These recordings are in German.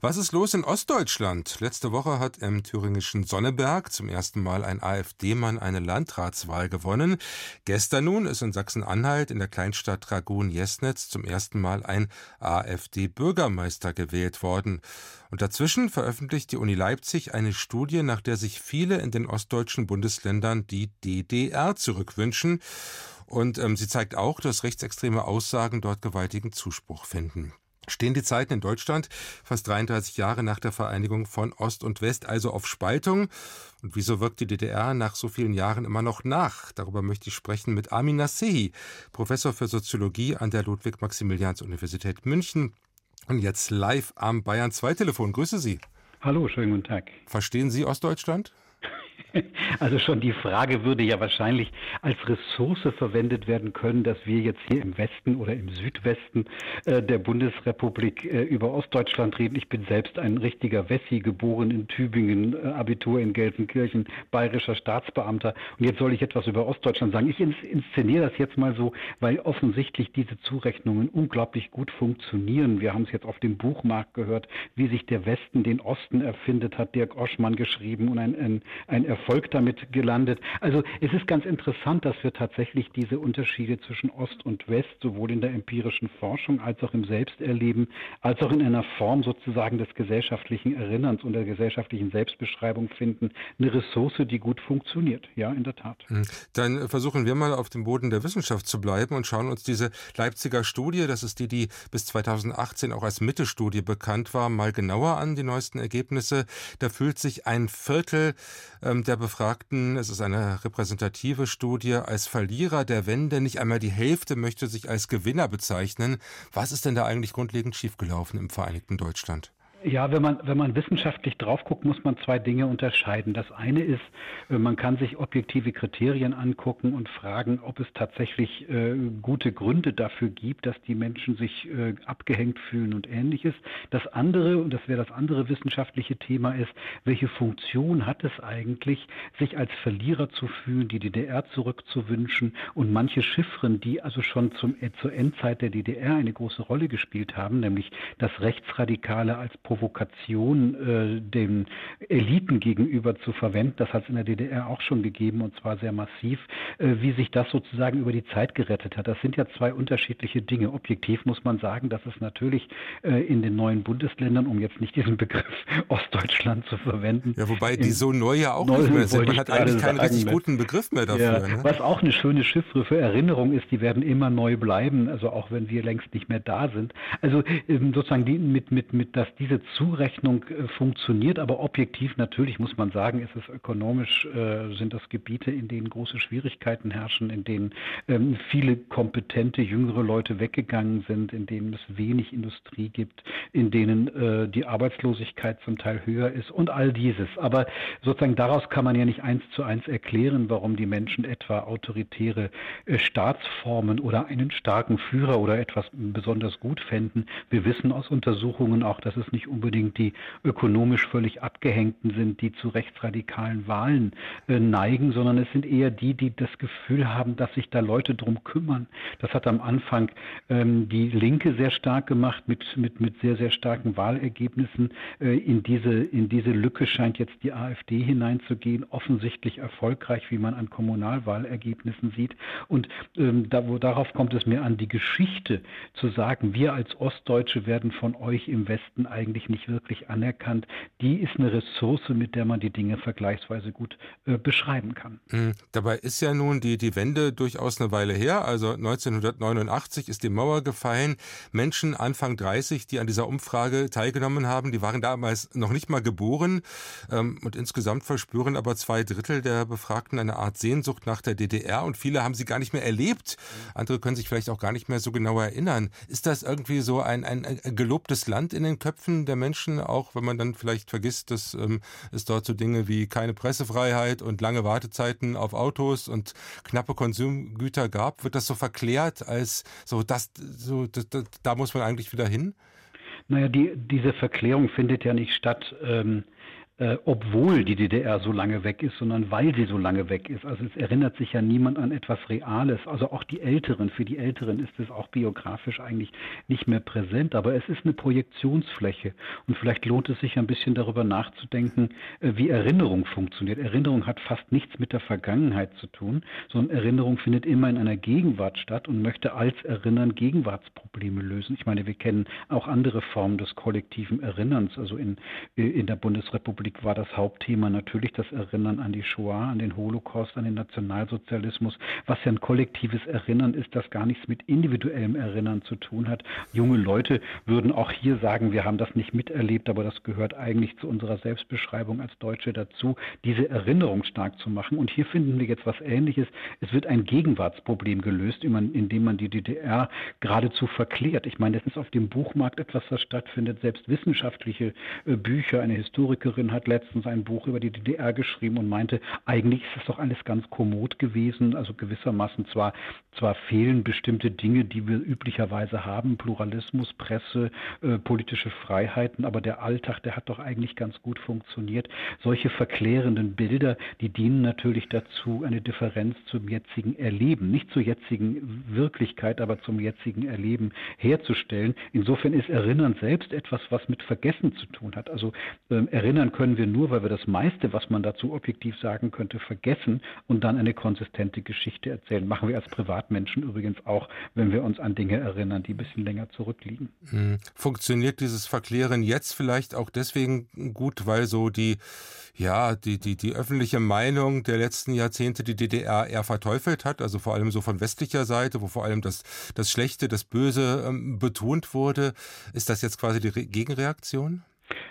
Was ist los in Ostdeutschland? Letzte Woche hat im thüringischen Sonneberg zum ersten Mal ein AfD-Mann eine Landratswahl gewonnen. Gestern nun ist in Sachsen-Anhalt in der Kleinstadt Dragun-Jesnitz zum ersten Mal ein AfD-Bürgermeister gewählt worden. Und dazwischen veröffentlicht die Uni Leipzig eine Studie, nach der sich viele in den ostdeutschen Bundesländern die DDR zurückwünschen. Und ähm, sie zeigt auch, dass rechtsextreme Aussagen dort gewaltigen Zuspruch finden. Stehen die Zeiten in Deutschland fast 33 Jahre nach der Vereinigung von Ost und West also auf Spaltung? Und wieso wirkt die DDR nach so vielen Jahren immer noch nach? Darüber möchte ich sprechen mit Amin Nasehi, Professor für Soziologie an der Ludwig-Maximilians-Universität München. Und jetzt live am Bayern 2 Telefon. Grüße Sie. Hallo, schönen guten Tag. Verstehen Sie Ostdeutschland? Also schon die Frage würde ja wahrscheinlich als Ressource verwendet werden können, dass wir jetzt hier im Westen oder im Südwesten äh, der Bundesrepublik äh, über Ostdeutschland reden. Ich bin selbst ein richtiger Wessi, geboren in Tübingen, äh, Abitur in Gelsenkirchen, bayerischer Staatsbeamter. Und jetzt soll ich etwas über Ostdeutschland sagen. Ich ins inszeniere das jetzt mal so, weil offensichtlich diese Zurechnungen unglaublich gut funktionieren. Wir haben es jetzt auf dem Buchmarkt gehört, wie sich der Westen den Osten erfindet, hat Dirk Oschmann geschrieben und ein, ein, ein Erfolg damit gelandet. Also es ist ganz interessant, dass wir tatsächlich diese Unterschiede zwischen Ost und West sowohl in der empirischen Forschung als auch im Selbsterleben, als auch in einer Form sozusagen des gesellschaftlichen Erinnerns und der gesellschaftlichen Selbstbeschreibung finden. Eine Ressource, die gut funktioniert. Ja, in der Tat. Hm. Dann versuchen wir mal auf dem Boden der Wissenschaft zu bleiben und schauen uns diese Leipziger Studie, das ist die, die bis 2018 auch als Mitte-Studie bekannt war, mal genauer an, die neuesten Ergebnisse. Da fühlt sich ein Viertel ähm, der Befragten, es ist eine repräsentative Studie, als Verlierer der Wende. Nicht einmal die Hälfte möchte sich als Gewinner bezeichnen. Was ist denn da eigentlich grundlegend schiefgelaufen im Vereinigten Deutschland? Ja, wenn man, wenn man wissenschaftlich drauf guckt, muss man zwei Dinge unterscheiden. Das eine ist, äh, man kann sich objektive Kriterien angucken und fragen, ob es tatsächlich äh, gute Gründe dafür gibt, dass die Menschen sich äh, abgehängt fühlen und ähnliches. Das andere, und das wäre das andere wissenschaftliche Thema, ist, welche Funktion hat es eigentlich, sich als Verlierer zu fühlen, die DDR zurückzuwünschen und manche Chiffren, die also schon zum, äh, zur Endzeit der DDR eine große Rolle gespielt haben, nämlich das Rechtsradikale als Provokation äh, den Eliten gegenüber zu verwenden. Das hat es in der DDR auch schon gegeben und zwar sehr massiv, äh, wie sich das sozusagen über die Zeit gerettet hat. Das sind ja zwei unterschiedliche Dinge. Objektiv muss man sagen, dass es natürlich äh, in den neuen Bundesländern, um jetzt nicht diesen Begriff Ostdeutschland zu verwenden. Ja, wobei die so neu ja auch nicht mehr sind. Man hat eigentlich keinen richtig mit. guten Begriff mehr dafür. Ja, ne? Was auch eine schöne Chiffre für Erinnerung ist, die werden immer neu bleiben, also auch wenn wir längst nicht mehr da sind. Also ähm, sozusagen die, mit, mit, mit, dass diese Zurechnung äh, funktioniert, aber objektiv natürlich muss man sagen, ist es ökonomisch, äh, sind das Gebiete, in denen große Schwierigkeiten herrschen, in denen ähm, viele kompetente jüngere Leute weggegangen sind, in denen es wenig Industrie gibt, in denen äh, die Arbeitslosigkeit zum Teil höher ist und all dieses. Aber sozusagen daraus kann man ja nicht eins zu eins erklären, warum die Menschen etwa autoritäre Staatsformen oder einen starken Führer oder etwas besonders gut fänden. Wir wissen aus Untersuchungen auch, dass es nicht unbedingt die ökonomisch völlig abgehängten sind, die zu rechtsradikalen Wahlen äh, neigen, sondern es sind eher die, die das Gefühl haben, dass sich da Leute drum kümmern. Das hat am Anfang ähm, die Linke sehr stark gemacht mit, mit, mit sehr, sehr starken Wahlergebnissen. Äh, in, diese, in diese Lücke scheint jetzt die AfD hineinzugehen, offensichtlich erfolgreich, wie man an Kommunalwahlergebnissen sieht. Und ähm, da, wo, darauf kommt es mir an, die Geschichte zu sagen, wir als Ostdeutsche werden von euch im Westen eigentlich eigentlich nicht wirklich anerkannt. Die ist eine Ressource, mit der man die Dinge vergleichsweise gut äh, beschreiben kann. Mhm. Dabei ist ja nun die, die Wende durchaus eine Weile her. Also 1989 ist die Mauer gefallen. Menschen Anfang 30, die an dieser Umfrage teilgenommen haben, die waren damals noch nicht mal geboren. Ähm, und insgesamt verspüren aber zwei Drittel der Befragten eine Art Sehnsucht nach der DDR und viele haben sie gar nicht mehr erlebt. Andere können sich vielleicht auch gar nicht mehr so genau erinnern. Ist das irgendwie so ein, ein, gelobtes Land in den Köpfen der Menschen, auch wenn man dann vielleicht vergisst, dass ähm, es dort so Dinge wie keine Pressefreiheit und lange Wartezeiten auf Autos und knappe Konsumgüter gab, wird das so verklärt als so, das, so das, das, da muss man eigentlich wieder hin? Naja, die, diese Verklärung findet ja nicht statt. Ähm äh, obwohl die DDR so lange weg ist, sondern weil sie so lange weg ist. Also es erinnert sich ja niemand an etwas Reales. Also auch die Älteren, für die Älteren ist es auch biografisch eigentlich nicht mehr präsent, aber es ist eine Projektionsfläche. Und vielleicht lohnt es sich ein bisschen darüber nachzudenken, äh, wie Erinnerung funktioniert. Erinnerung hat fast nichts mit der Vergangenheit zu tun, sondern Erinnerung findet immer in einer Gegenwart statt und möchte als Erinnern Gegenwartsprobleme lösen. Ich meine, wir kennen auch andere Formen des kollektiven Erinnerns. Also in, äh, in der Bundesrepublik war das Hauptthema natürlich das Erinnern an die Shoah, an den Holocaust, an den Nationalsozialismus, was ja ein kollektives Erinnern ist, das gar nichts mit individuellem Erinnern zu tun hat. Junge Leute würden auch hier sagen, wir haben das nicht miterlebt, aber das gehört eigentlich zu unserer Selbstbeschreibung als Deutsche dazu, diese Erinnerung stark zu machen. Und hier finden wir jetzt was Ähnliches. Es wird ein Gegenwartsproblem gelöst, indem man die DDR geradezu verklärt. Ich meine, das ist auf dem Buchmarkt etwas, das stattfindet. Selbst wissenschaftliche äh, Bücher. Eine Historikerin hat letztens ein Buch über die DDR geschrieben und meinte, eigentlich ist das doch alles ganz kommod gewesen. Also gewissermaßen zwar, zwar fehlen bestimmte Dinge, die wir üblicherweise haben, Pluralismus, Presse, äh, politische Freiheiten, aber der Alltag, der hat doch eigentlich ganz gut funktioniert. Solche verklärenden Bilder, die dienen natürlich dazu, eine Differenz zum jetzigen Erleben, nicht zur jetzigen Wirklichkeit, aber zum jetzigen Erleben herzustellen. Insofern ist Erinnern selbst etwas, was mit Vergessen zu tun hat. Also äh, erinnern können wir nur, weil wir das meiste, was man dazu objektiv sagen könnte, vergessen und dann eine konsistente Geschichte erzählen. Machen wir als Privatmenschen übrigens auch, wenn wir uns an Dinge erinnern, die ein bisschen länger zurückliegen. Hm. Funktioniert dieses Verklären jetzt vielleicht auch deswegen gut, weil so die ja, die, die, die öffentliche Meinung der letzten Jahrzehnte die DDR eher verteufelt hat, also vor allem so von westlicher Seite, wo vor allem das, das Schlechte, das Böse ähm, betont wurde. Ist das jetzt quasi die Re Gegenreaktion?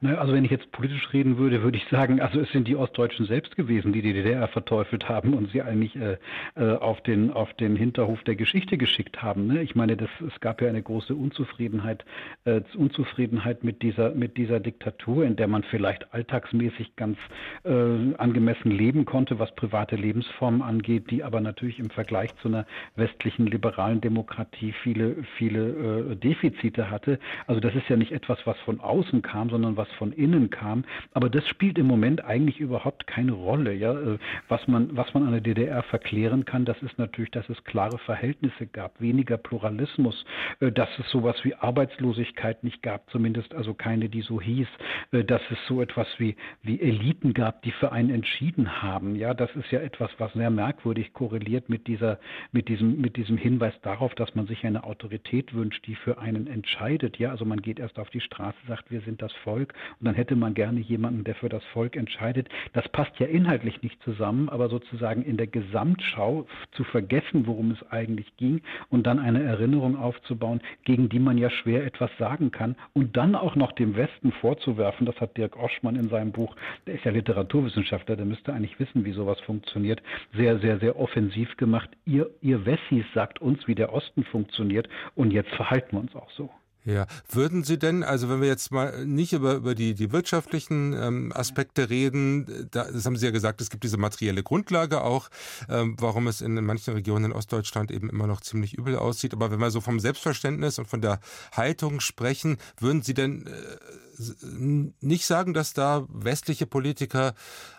Ne, also wenn ich jetzt politisch reden würde, würde ich sagen, also es sind die Ostdeutschen selbst gewesen, die die DDR verteufelt haben und sie eigentlich äh, äh, auf, den, auf den Hinterhof der Geschichte geschickt haben. Ne? Ich meine, das, es gab ja eine große Unzufriedenheit, äh, Unzufriedenheit mit dieser, mit dieser Diktatur, in der man vielleicht alltagsmäßig ganz äh, angemessen leben konnte, was private Lebensformen angeht, die aber natürlich im Vergleich zu einer westlichen liberalen Demokratie viele, viele äh, Defizite hatte. Also das ist ja nicht etwas, was von außen kam, sondern was was von innen kam. Aber das spielt im Moment eigentlich überhaupt keine Rolle. Ja? Äh, was, man, was man an der DDR verklären kann, das ist natürlich, dass es klare Verhältnisse gab, weniger Pluralismus, äh, dass es sowas wie Arbeitslosigkeit nicht gab, zumindest also keine, die so hieß, äh, dass es so etwas wie, wie Eliten gab, die für einen entschieden haben. Ja, das ist ja etwas, was sehr merkwürdig korreliert mit dieser, mit diesem, mit diesem Hinweis darauf, dass man sich eine Autorität wünscht, die für einen entscheidet. Ja, also man geht erst auf die Straße, sagt, wir sind das Volk und dann hätte man gerne jemanden, der für das Volk entscheidet. Das passt ja inhaltlich nicht zusammen, aber sozusagen in der Gesamtschau zu vergessen, worum es eigentlich ging und dann eine Erinnerung aufzubauen, gegen die man ja schwer etwas sagen kann und dann auch noch dem Westen vorzuwerfen, das hat Dirk Oschmann in seinem Buch, der ist ja Literaturwissenschaftler, der müsste eigentlich wissen, wie sowas funktioniert, sehr, sehr, sehr offensiv gemacht. Ihr, ihr Wessis sagt uns, wie der Osten funktioniert und jetzt verhalten wir uns auch so. Ja, würden Sie denn, also wenn wir jetzt mal nicht über, über die, die wirtschaftlichen ähm, Aspekte reden, da, das haben Sie ja gesagt, es gibt diese materielle Grundlage auch, ähm, warum es in manchen Regionen in Ostdeutschland eben immer noch ziemlich übel aussieht. Aber wenn wir so vom Selbstverständnis und von der Haltung sprechen, würden Sie denn äh, nicht sagen, dass da westliche Politiker,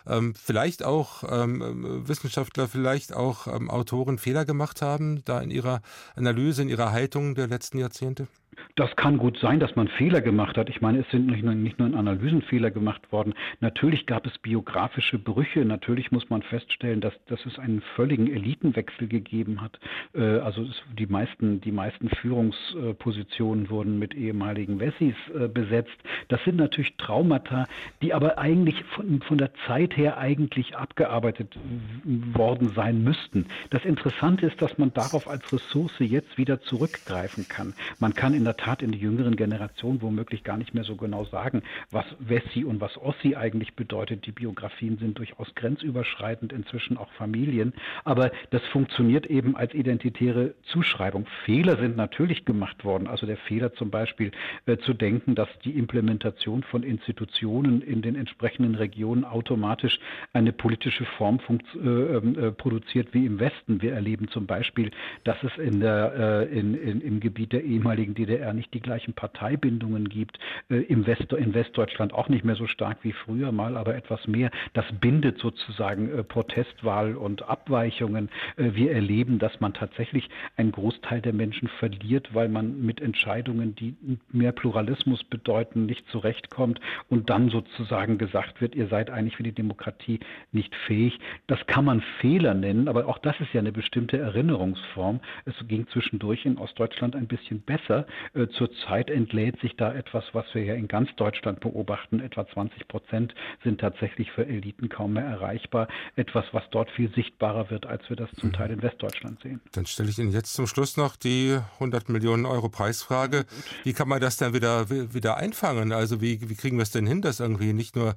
ähm, vielleicht auch ähm, Wissenschaftler, vielleicht auch ähm, Autoren Fehler gemacht haben, da in ihrer Analyse, in ihrer Haltung der letzten Jahrzehnte? Das kann gut sein, dass man Fehler gemacht hat. Ich meine, es sind nicht nur, nicht nur in Analysen Fehler gemacht worden. Natürlich gab es biografische Brüche. Natürlich muss man feststellen, dass, dass es einen völligen Elitenwechsel gegeben hat. Äh, also die meisten, die meisten Führungspositionen wurden mit ehemaligen Wessis äh, besetzt. Das sind natürlich Traumata, die aber eigentlich von, von der Zeit her eigentlich abgearbeitet worden sein müssten. Das Interessante ist, dass man darauf als Ressource jetzt wieder zurückgreifen kann. Man kann in der Tat in die jüngeren Generationen womöglich gar nicht mehr so genau sagen, was Wessi und was Ossi eigentlich bedeutet. Die Biografien sind durchaus grenzüberschreitend, inzwischen auch Familien. Aber das funktioniert eben als identitäre Zuschreibung. Fehler sind natürlich gemacht worden. Also der Fehler zum Beispiel äh, zu denken, dass die Implementation von Institutionen in den entsprechenden Regionen automatisch eine politische Form äh, ähm, äh, produziert wie im Westen. Wir erleben zum Beispiel, dass es in der, äh, in, in, im Gebiet der ehemaligen DDR DDR nicht die gleichen Parteibindungen gibt, äh, im West, in Westdeutschland auch nicht mehr so stark wie früher mal, aber etwas mehr. Das bindet sozusagen äh, Protestwahl und Abweichungen. Äh, wir erleben, dass man tatsächlich einen Großteil der Menschen verliert, weil man mit Entscheidungen, die mehr Pluralismus bedeuten, nicht zurechtkommt und dann sozusagen gesagt wird, ihr seid eigentlich für die Demokratie nicht fähig. Das kann man Fehler nennen, aber auch das ist ja eine bestimmte Erinnerungsform. Es ging zwischendurch in Ostdeutschland ein bisschen besser. Äh, zurzeit entlädt sich da etwas, was wir ja in ganz Deutschland beobachten. Etwa 20 Prozent sind tatsächlich für Eliten kaum mehr erreichbar. Etwas, was dort viel sichtbarer wird, als wir das zum mhm. Teil in Westdeutschland sehen. Dann stelle ich Ihnen jetzt zum Schluss noch die 100 Millionen Euro Preisfrage. Wie kann man das dann wieder, wieder einfangen? Also wie, wie kriegen wir es denn hin, dass irgendwie nicht nur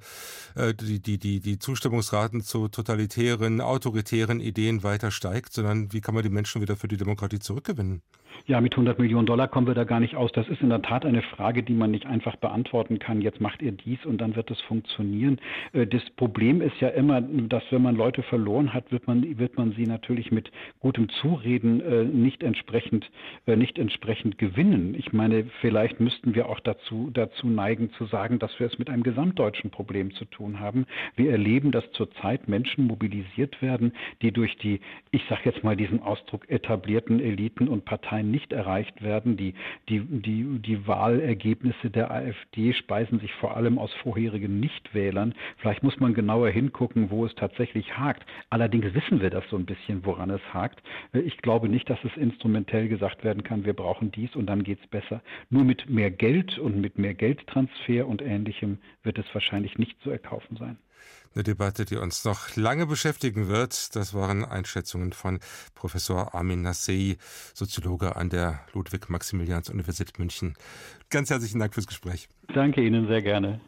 äh, die, die, die, die Zustimmungsraten zu totalitären, autoritären Ideen weiter steigt, sondern wie kann man die Menschen wieder für die Demokratie zurückgewinnen? Ja, mit 100 Millionen Dollar kommen wir da gar nicht aus. Das ist in der Tat eine Frage, die man nicht einfach beantworten kann. Jetzt macht ihr dies und dann wird es funktionieren. Äh, das Problem ist ja immer, dass wenn man Leute verloren hat, wird man, wird man sie natürlich mit gutem Zureden äh, nicht entsprechend, äh, nicht entsprechend gewinnen. Ich meine, vielleicht müssten wir auch dazu, dazu neigen zu sagen, dass wir es mit einem gesamtdeutschen Problem zu tun haben. Wir erleben, dass zurzeit Menschen mobilisiert werden, die durch die, ich sage jetzt mal diesen Ausdruck, etablierten Eliten und Parteien nicht erreicht werden. Die, die, die, die Wahlergebnisse der AfD speisen sich vor allem aus vorherigen Nichtwählern. Vielleicht muss man genauer hingucken, wo es tatsächlich hakt. Allerdings wissen wir das so ein bisschen, woran es hakt. Ich glaube nicht, dass es instrumentell gesagt werden kann, wir brauchen dies und dann geht es besser. Nur mit mehr Geld und mit mehr Geldtransfer und ähnlichem wird es wahrscheinlich nicht zu erkaufen sein. Eine Debatte, die uns noch lange beschäftigen wird. Das waren Einschätzungen von Professor Armin Nassei, Soziologe an der Ludwig-Maximilians-Universität München. Ganz herzlichen Dank fürs Gespräch. Danke Ihnen sehr gerne.